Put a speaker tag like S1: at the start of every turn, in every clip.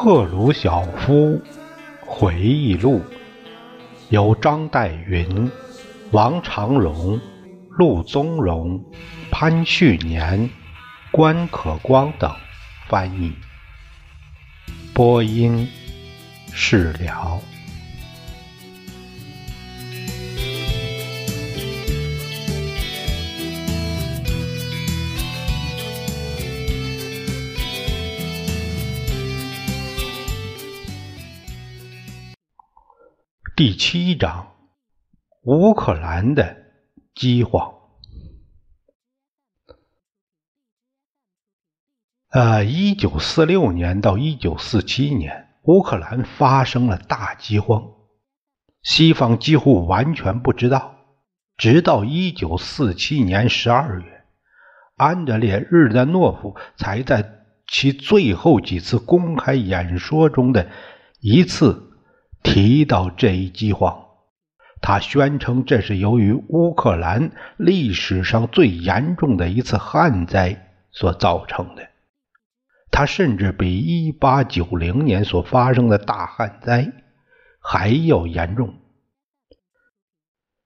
S1: 赫鲁晓夫回忆录，由张岱云、王长荣、陆宗荣、潘旭年、关可光等。翻译，播音释了。第七章：乌克兰的饥荒。呃，一九四六年到一九四七年，乌克兰发生了大饥荒，西方几乎完全不知道。直到一九四七年十二月，安德烈·日丹诺夫才在其最后几次公开演说中的一次。提到这一饥荒，他宣称这是由于乌克兰历史上最严重的一次旱灾所造成的。它甚至比1890年所发生的大旱灾还要严重。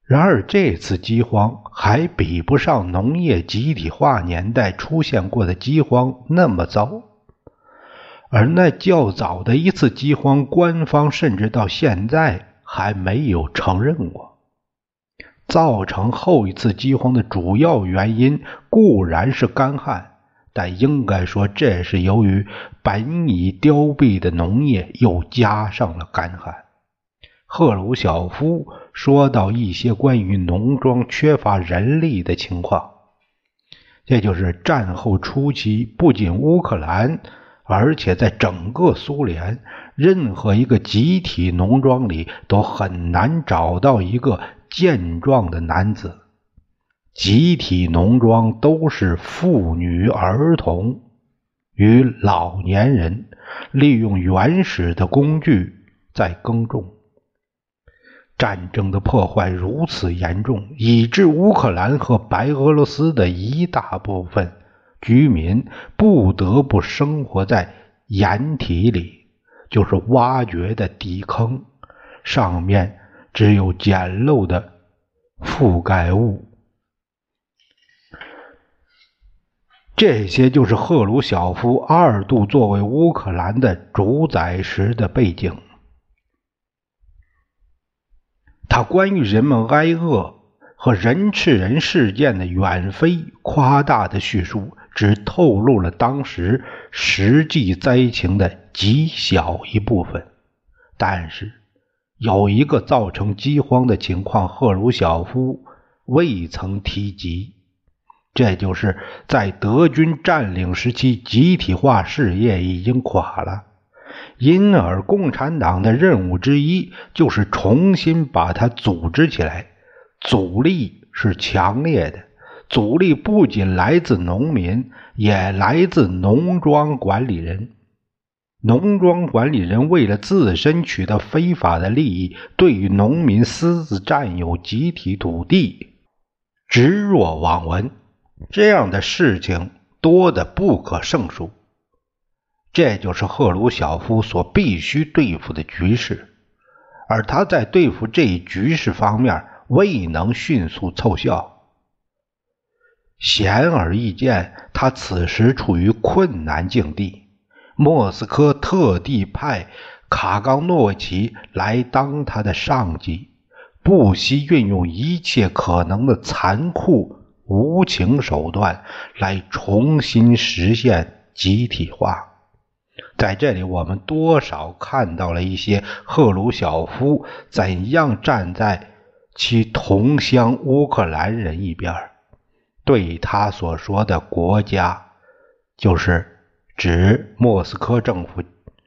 S1: 然而，这次饥荒还比不上农业集体化年代出现过的饥荒那么糟。而那较早的一次饥荒，官方甚至到现在还没有承认过。造成后一次饥荒的主要原因固然是干旱，但应该说这是由于本已凋敝的农业又加上了干旱。赫鲁晓夫说到一些关于农庄缺乏人力的情况，这就是战后初期不仅乌克兰。而且在整个苏联，任何一个集体农庄里都很难找到一个健壮的男子。集体农庄都是妇女、儿童与老年人利用原始的工具在耕种。战争的破坏如此严重，以致乌克兰和白俄罗斯的一大部分。居民不得不生活在掩体里，就是挖掘的地坑，上面只有简陋的覆盖物。这些就是赫鲁晓夫二度作为乌克兰的主宰时的背景。他关于人们挨饿和人吃人事件的远非夸大的叙述。只透露了当时实际灾情的极小一部分，但是有一个造成饥荒的情况，赫鲁晓夫未曾提及，这就是在德军占领时期，集体化事业已经垮了，因而共产党的任务之一就是重新把它组织起来，阻力是强烈的。阻力不仅来自农民，也来自农庄管理人。农庄管理人为了自身取得非法的利益，对于农民私自占有集体土地，置若罔闻。这样的事情多得不可胜数。这就是赫鲁晓夫所必须对付的局势，而他在对付这一局势方面未能迅速凑效。显而易见，他此时处于困难境地。莫斯科特地派卡冈诺奇来当他的上级，不惜运用一切可能的残酷无情手段来重新实现集体化。在这里，我们多少看到了一些赫鲁晓夫怎样站在其同乡乌克兰人一边。对他所说的国家，就是指莫斯科政府。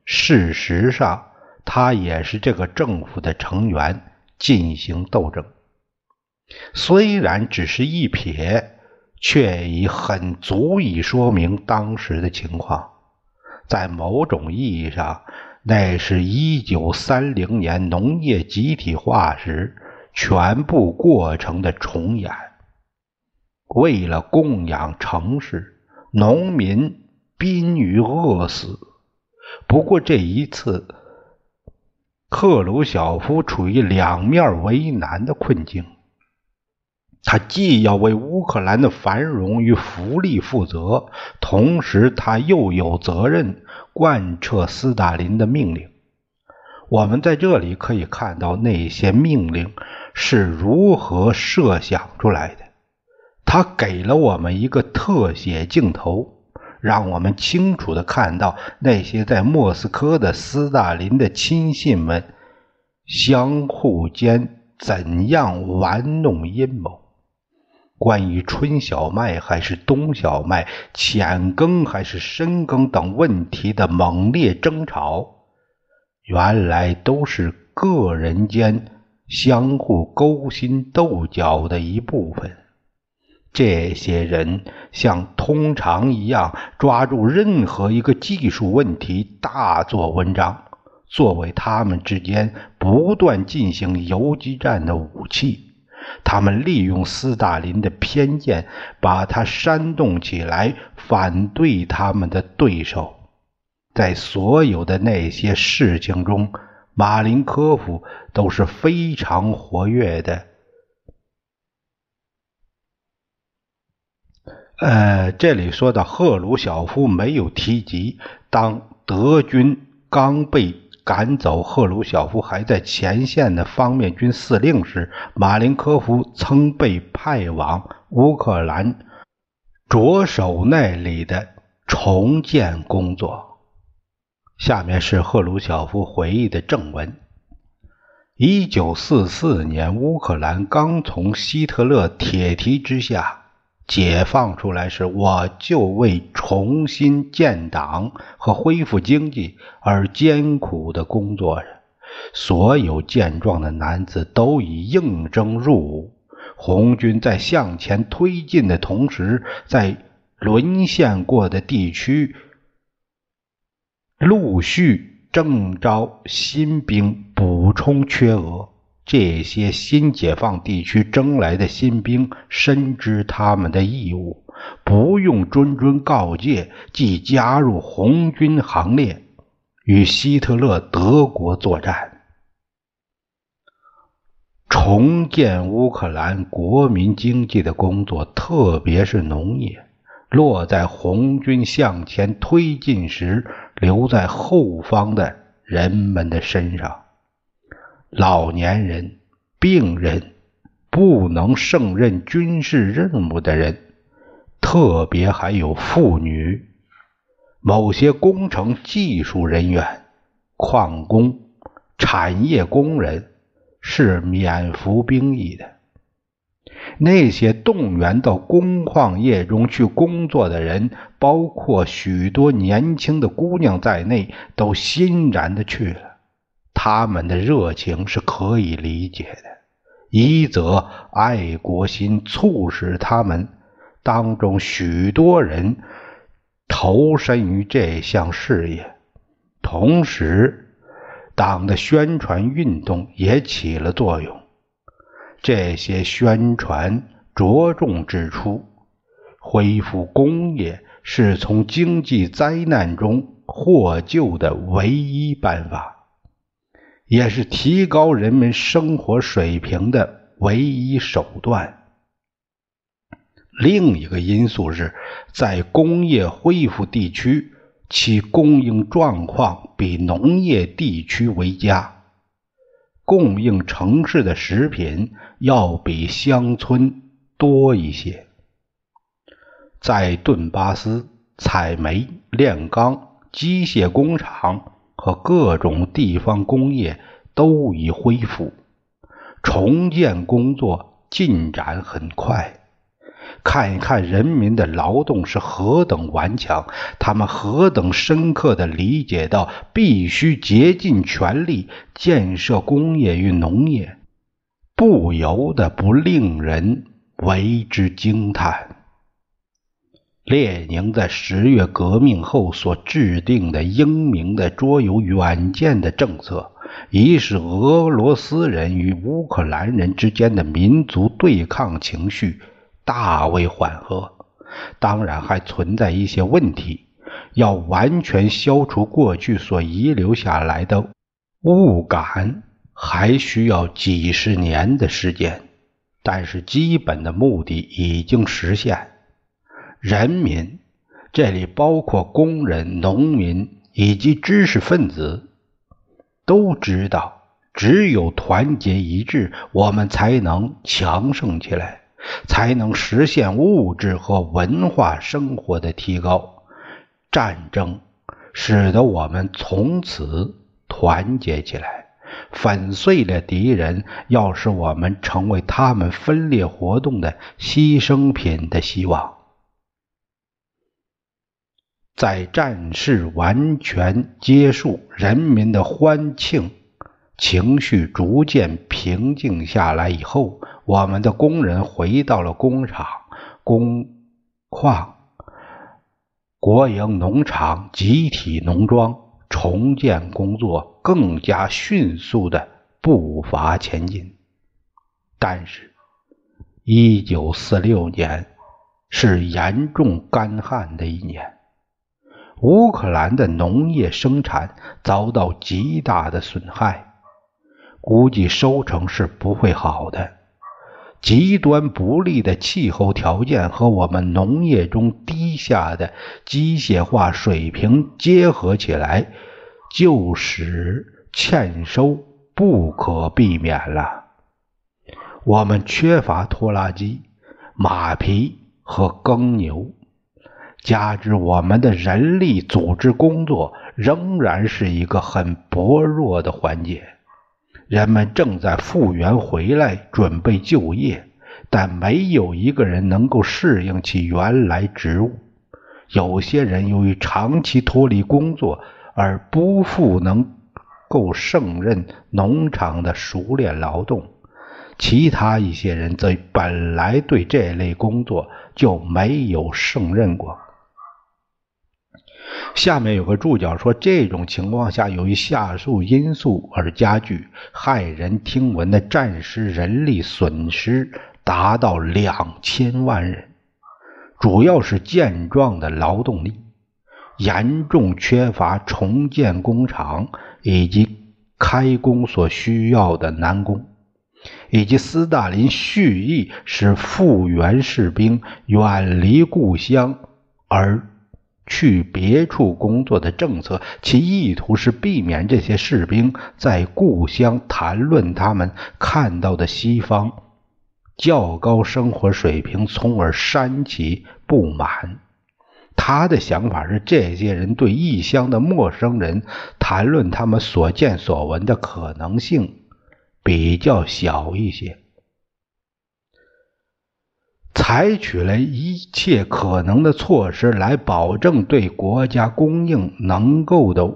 S1: 事实上，他也是这个政府的成员，进行斗争。虽然只是一瞥，却已很足以说明当时的情况。在某种意义上，那是一九三零年农业集体化时全部过程的重演。为了供养城市，农民濒于饿死。不过这一次，赫鲁晓夫处于两面为难的困境。他既要为乌克兰的繁荣与福利负责，同时他又有责任贯彻斯大林的命令。我们在这里可以看到那些命令是如何设想出来的。他给了我们一个特写镜头，让我们清楚的看到那些在莫斯科的斯大林的亲信们相互间怎样玩弄阴谋。关于春小麦还是冬小麦、浅耕还是深耕等问题的猛烈争吵，原来都是个人间相互勾心斗角的一部分。这些人像通常一样抓住任何一个技术问题大做文章，作为他们之间不断进行游击战的武器。他们利用斯大林的偏见，把他煽动起来，反对他们的对手。在所有的那些事情中，马林科夫都是非常活跃的。呃，这里说的赫鲁晓夫没有提及，当德军刚被。赶走赫鲁晓夫还在前线的方面军司令时，马林科夫曾被派往乌克兰，着手那里的重建工作。下面是赫鲁晓夫回忆的正文：一九四四年，乌克兰刚从希特勒铁蹄之下。解放出来时，我就为重新建党和恢复经济而艰苦的工作着。所有健壮的男子都已应征入伍。红军在向前推进的同时，在沦陷过的地区陆续征召新兵，补充缺额。这些新解放地区征来的新兵深知他们的义务，不用谆谆告诫，即加入红军行列，与希特勒德国作战，重建乌克兰国民经济的工作，特别是农业，落在红军向前推进时留在后方的人们的身上。老年人、病人、不能胜任军事任务的人，特别还有妇女、某些工程技术人员、矿工、产业工人是免服兵役的。那些动员到工矿业中去工作的人，包括许多年轻的姑娘在内，都欣然的去了。他们的热情是可以理解的，一则爱国心促使他们当中许多人投身于这项事业，同时党的宣传运动也起了作用。这些宣传着重指出，恢复工业是从经济灾难中获救的唯一办法。也是提高人们生活水平的唯一手段。另一个因素是，在工业恢复地区，其供应状况比农业地区为佳，供应城市的食品要比乡村多一些。在顿巴斯，采煤、炼钢、机械工厂。和各种地方工业都已恢复，重建工作进展很快。看一看人民的劳动是何等顽强，他们何等深刻地理解到必须竭尽全力建设工业与农业，不由得不令人为之惊叹。列宁在十月革命后所制定的英明的、卓有远见的政策，已使俄罗斯人与乌克兰人之间的民族对抗情绪大为缓和。当然，还存在一些问题，要完全消除过去所遗留下来的误感，还需要几十年的时间。但是，基本的目的已经实现。人民，这里包括工人、农民以及知识分子，都知道，只有团结一致，我们才能强盛起来，才能实现物质和文化生活的提高。战争使得我们从此团结起来，粉碎了敌人，要使我们成为他们分裂活动的牺牲品的希望。在战事完全结束，人民的欢庆情绪逐渐平静下来以后，我们的工人回到了工厂、工矿、国营农场、集体农庄，重建工作更加迅速的步伐前进。但是，一九四六年是严重干旱的一年。乌克兰的农业生产遭到极大的损害，估计收成是不会好的。极端不利的气候条件和我们农业中低下的机械化水平结合起来，就使欠收不可避免了。我们缺乏拖拉机、马匹和耕牛。加之我们的人力组织工作仍然是一个很薄弱的环节，人们正在复员回来准备就业，但没有一个人能够适应其原来职务。有些人由于长期脱离工作而不复能够胜任农场的熟练劳动，其他一些人则本来对这类工作就没有胜任过。下面有个注脚说，这种情况下，由于下述因素而加剧，骇人听闻的战时人力损失达到两千万人，主要是健壮的劳动力，严重缺乏重建工厂以及开工所需要的男工，以及斯大林蓄意使复员士兵远离故乡而。去别处工作的政策，其意图是避免这些士兵在故乡谈论他们看到的西方较高生活水平，从而煽起不满。他的想法是，这些人对异乡的陌生人谈论他们所见所闻的可能性比较小一些。采取了一切可能的措施来保证对国家供应能够的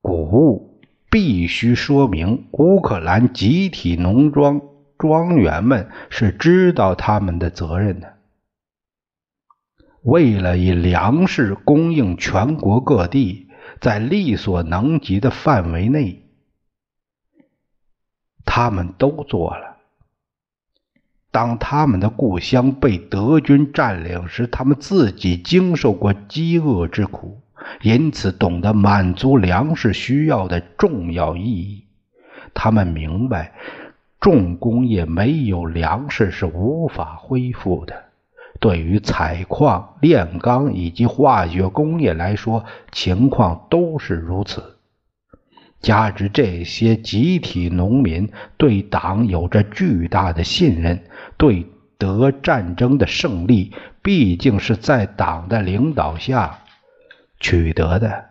S1: 谷物，必须说明乌克兰集体农庄庄园们是知道他们的责任的。为了以粮食供应全国各地，在力所能及的范围内，他们都做了。当他们的故乡被德军占领时，他们自己经受过饥饿之苦，因此懂得满足粮食需要的重要意义。他们明白，重工业没有粮食是无法恢复的。对于采矿、炼钢以及化学工业来说，情况都是如此。加之这些集体农民对党有着巨大的信任。对德战争的胜利，毕竟是在党的领导下取得的。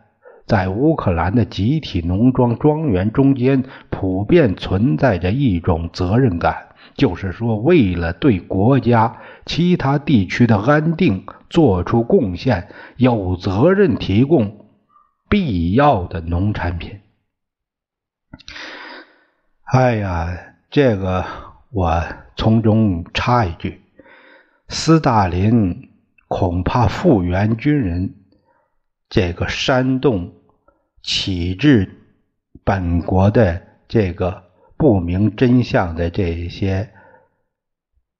S1: 在乌克兰的集体农庄庄园中间，普遍存在着一种责任感，就是说，为了对国家其他地区的安定做出贡献，有责任提供必要的农产品。哎呀，这个我。从中插一句：斯大林恐怕复员军人这个煽动启智本国的这个不明真相的这些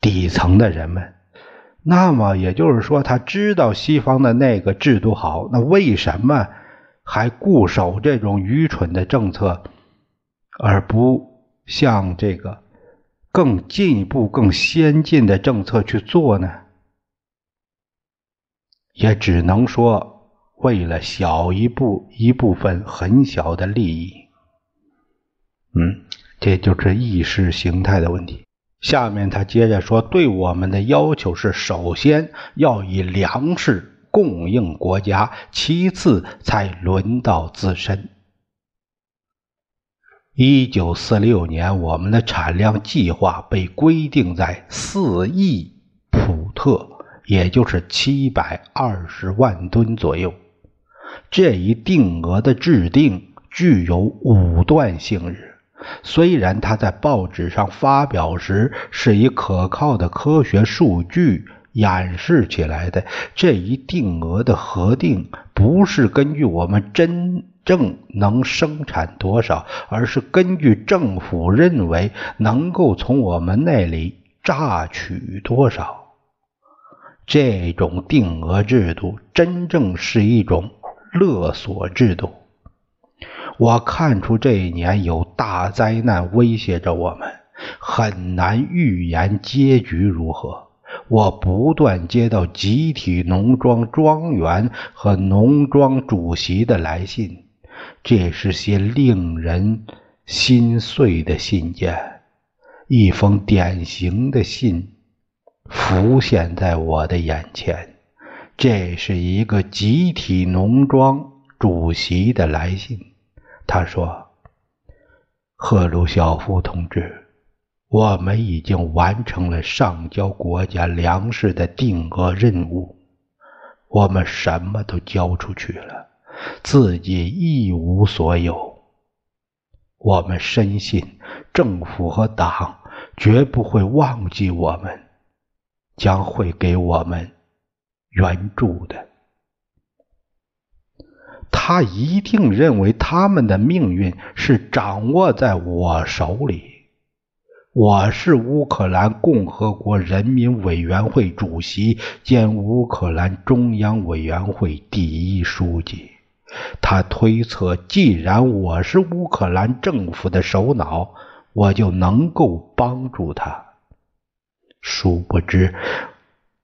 S1: 底层的人们，那么也就是说，他知道西方的那个制度好，那为什么还固守这种愚蠢的政策，而不向这个更进一步、更先进的政策去做呢？也只能说，为了小一部一部分很小的利益，嗯，这就是意识形态的问题。下面他接着说，对我们的要求是：首先要以粮食供应国家，其次才轮到自身。一九四六年，我们的产量计划被规定在四亿普特。也就是七百二十万吨左右。这一定额的制定具有武断性质。虽然它在报纸上发表时是以可靠的科学数据演示起来的，这一定额的核定不是根据我们真正能生产多少，而是根据政府认为能够从我们那里榨取多少。这种定额制度真正是一种勒索制度。我看出这一年有大灾难威胁着我们，很难预言结局如何。我不断接到集体农庄庄园和农庄主席的来信，这是些令人心碎的信件，一封典型的信。浮现在我的眼前，这是一个集体农庄主席的来信。他说：“赫鲁晓夫同志，我们已经完成了上交国家粮食的定额任务，我们什么都交出去了，自己一无所有。我们深信政府和党绝不会忘记我们。”将会给我们援助的。他一定认为他们的命运是掌握在我手里。我是乌克兰共和国人民委员会主席兼乌克兰中央委员会第一书记。他推测，既然我是乌克兰政府的首脑，我就能够帮助他。殊不知，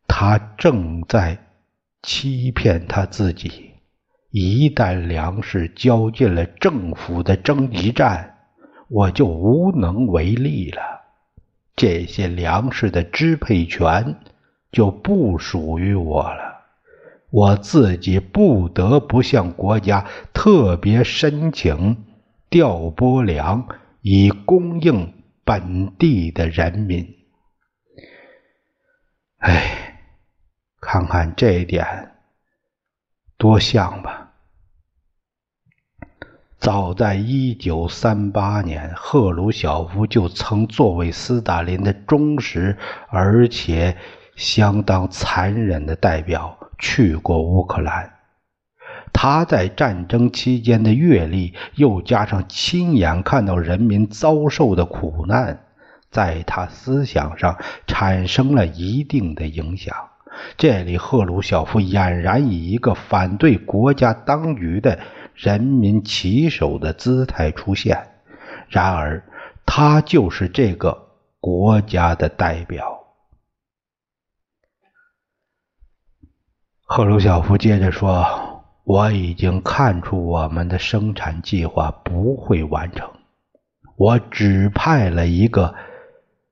S1: 他正在欺骗他自己。一旦粮食交进了政府的征集站，我就无能为力了。这些粮食的支配权就不属于我了。我自己不得不向国家特别申请调拨粮，以供应本地的人民。哎，看看这一点，多像吧！早在一九三八年，赫鲁晓夫就曾作为斯大林的忠实而且相当残忍的代表去过乌克兰。他在战争期间的阅历，又加上亲眼看到人民遭受的苦难。在他思想上产生了一定的影响。这里，赫鲁晓夫俨然以一个反对国家当局的人民旗手的姿态出现。然而，他就是这个国家的代表。赫鲁晓夫接着说：“我已经看出我们的生产计划不会完成。我指派了一个。”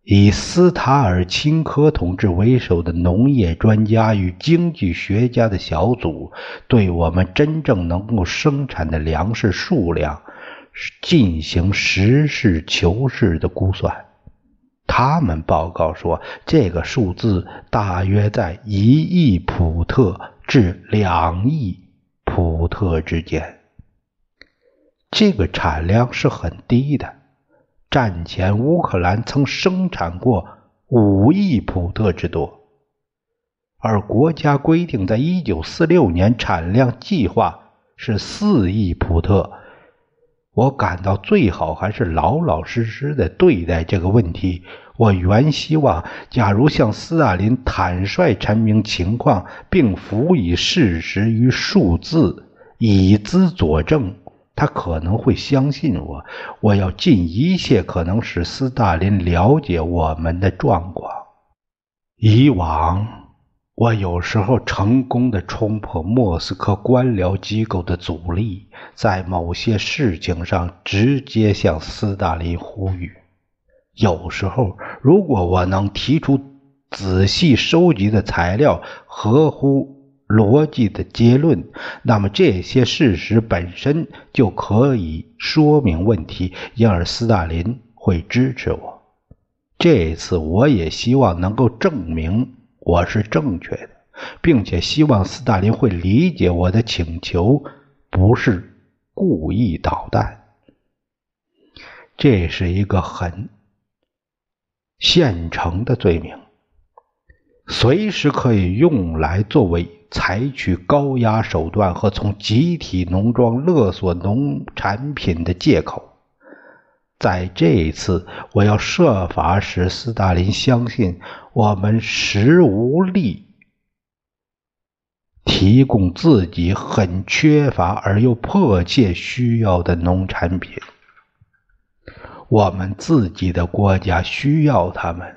S1: 以斯塔尔钦科同志为首的农业专家与经济学家的小组，对我们真正能够生产的粮食数量进行实事求是的估算。他们报告说，这个数字大约在一亿普特至两亿普特之间。这个产量是很低的。战前，乌克兰曾生产过五亿普特之多，而国家规定，在一九四六年产量计划是四亿普特。我感到最好还是老老实实的对待这个问题。我原希望，假如向斯大林坦率阐明情况，并辅以事实与数字以资佐证，他可能会相信我。我要尽一切可能使斯大林了解我们的状况。以往。我有时候成功的冲破莫斯科官僚机构的阻力，在某些事情上直接向斯大林呼吁。有时候，如果我能提出仔细收集的材料、合乎逻辑的结论，那么这些事实本身就可以说明问题，因而斯大林会支持我。这次，我也希望能够证明。我是正确的，并且希望斯大林会理解我的请求，不是故意捣蛋。这是一个很现成的罪名，随时可以用来作为采取高压手段和从集体农庄勒索农产品的借口。在这一次，我要设法使斯大林相信我们实无力提供自己很缺乏而又迫切需要的农产品。我们自己的国家需要他们。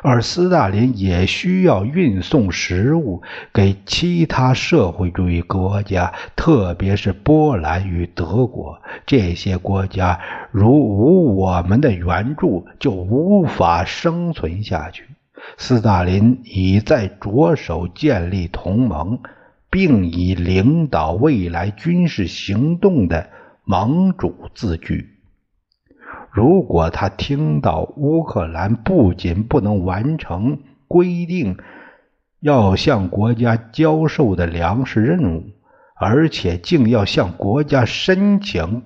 S1: 而斯大林也需要运送食物给其他社会主义国家，特别是波兰与德国。这些国家如无我们的援助，就无法生存下去。斯大林已在着手建立同盟，并以领导未来军事行动的盟主自居。如果他听到乌克兰不仅不能完成规定要向国家交售的粮食任务，而且竟要向国家申请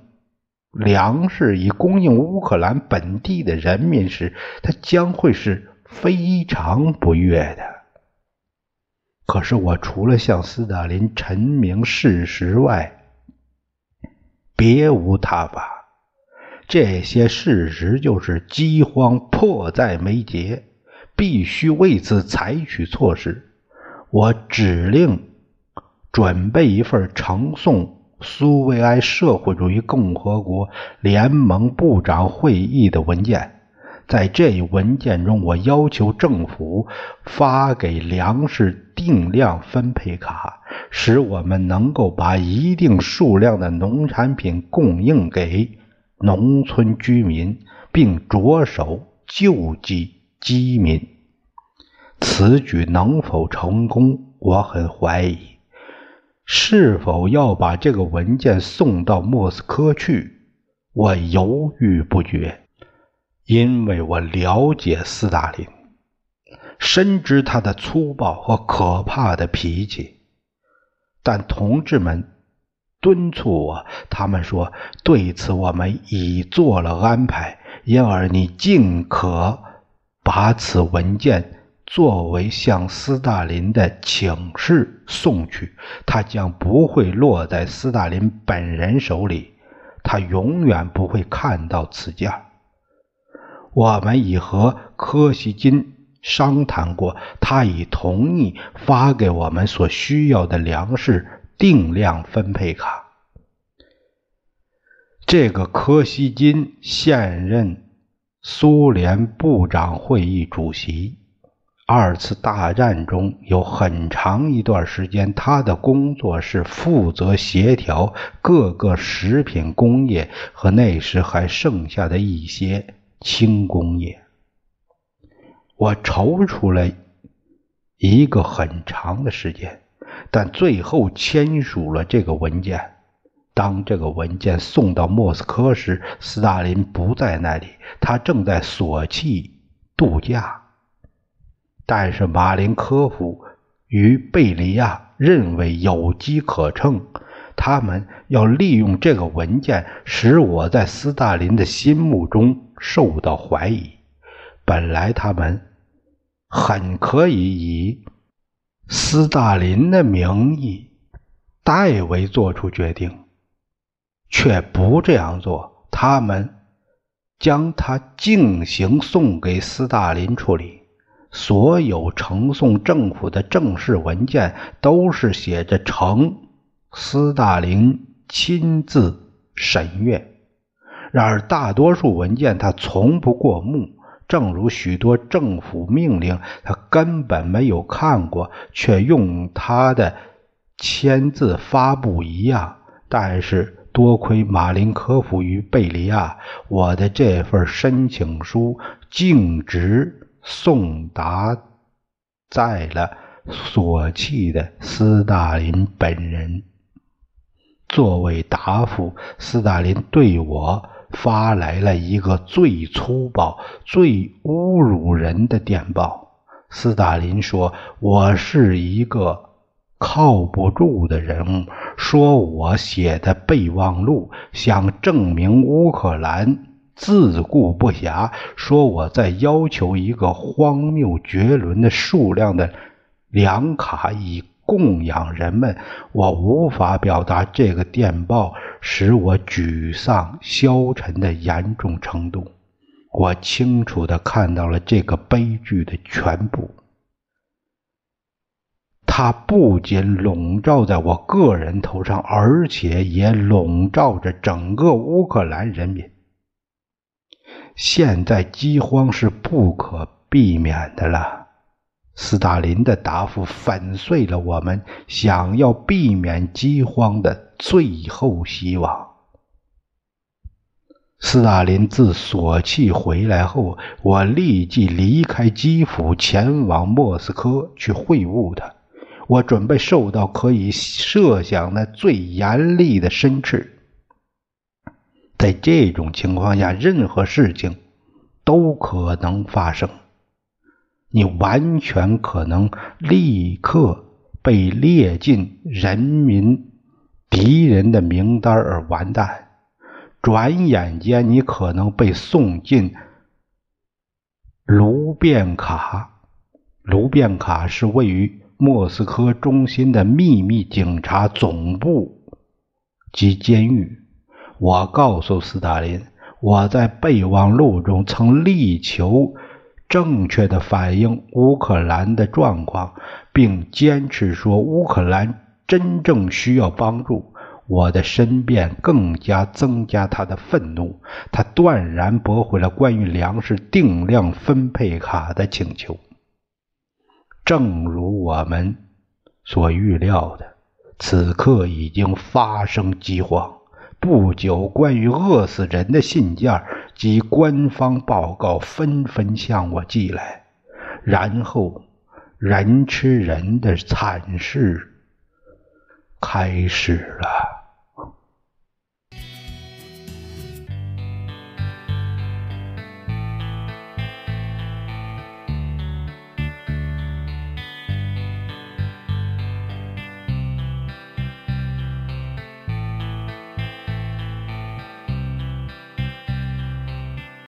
S1: 粮食以供应乌克兰本地的人民时，他将会是非常不悦的。可是我除了向斯大林陈明事实外，别无他法。这些事实就是饥荒迫在眉睫，必须为此采取措施。我指令准备一份呈送苏维埃社会主义共和国联盟部长会议的文件。在这一文件中，我要求政府发给粮食定量分配卡，使我们能够把一定数量的农产品供应给。农村居民，并着手救济饥民，此举能否成功，我很怀疑。是否要把这个文件送到莫斯科去，我犹豫不决，因为我了解斯大林，深知他的粗暴和可怕的脾气。但同志们。敦促我，他们说对此我们已做了安排，因而你尽可把此文件作为向斯大林的请示送去，他将不会落在斯大林本人手里，他永远不会看到此件。我们已和柯西金商谈过，他已同意发给我们所需要的粮食。定量分配卡。这个柯西金现任苏联部长会议主席。二次大战中有很长一段时间，他的工作是负责协调各个食品工业和那时还剩下的一些轻工业。我踌躇了一个很长的时间。但最后签署了这个文件。当这个文件送到莫斯科时，斯大林不在那里，他正在索契度假。但是马林科夫与贝利亚认为有机可乘，他们要利用这个文件使我在斯大林的心目中受到怀疑。本来他们很可以以。斯大林的名义代为做出决定，却不这样做。他们将他径行送给斯大林处理。所有呈送政府的正式文件都是写着“呈斯大林亲自审阅”。然而，大多数文件他从不过目。正如许多政府命令，他根本没有看过，却用他的签字发布一样。但是多亏马林科夫与贝利亚，我的这份申请书径直送达在了索契的斯大林本人。作为答复，斯大林对我。发来了一个最粗暴、最侮辱人的电报。斯大林说：“我是一个靠不住的人物，说我写的备忘录想证明乌克兰自顾不暇，说我在要求一个荒谬绝伦的数量的粮卡以。”供养人们，我无法表达这个电报使我沮丧消沉的严重程度。我清楚地看到了这个悲剧的全部，它不仅笼罩在我个人头上，而且也笼罩着整个乌克兰人民。现在饥荒是不可避免的了。斯大林的答复粉碎了我们想要避免饥荒的最后希望。斯大林自索契回来后，我立即离开基辅，前往莫斯科去会晤他。我准备受到可以设想的最严厉的申斥。在这种情况下，任何事情都可能发生。你完全可能立刻被列进人民敌人的名单而完蛋。转眼间，你可能被送进卢便卡。卢便卡是位于莫斯科中心的秘密警察总部及监狱。我告诉斯大林，我在备忘录中曾力求。正确的反映乌克兰的状况，并坚持说乌克兰真正需要帮助。我的申辩更加增加他的愤怒，他断然驳回了关于粮食定量分配卡的请求。正如我们所预料的，此刻已经发生饥荒。不久，关于饿死人的信件及官方报告纷纷向我寄来，然后人吃人的惨事开始了。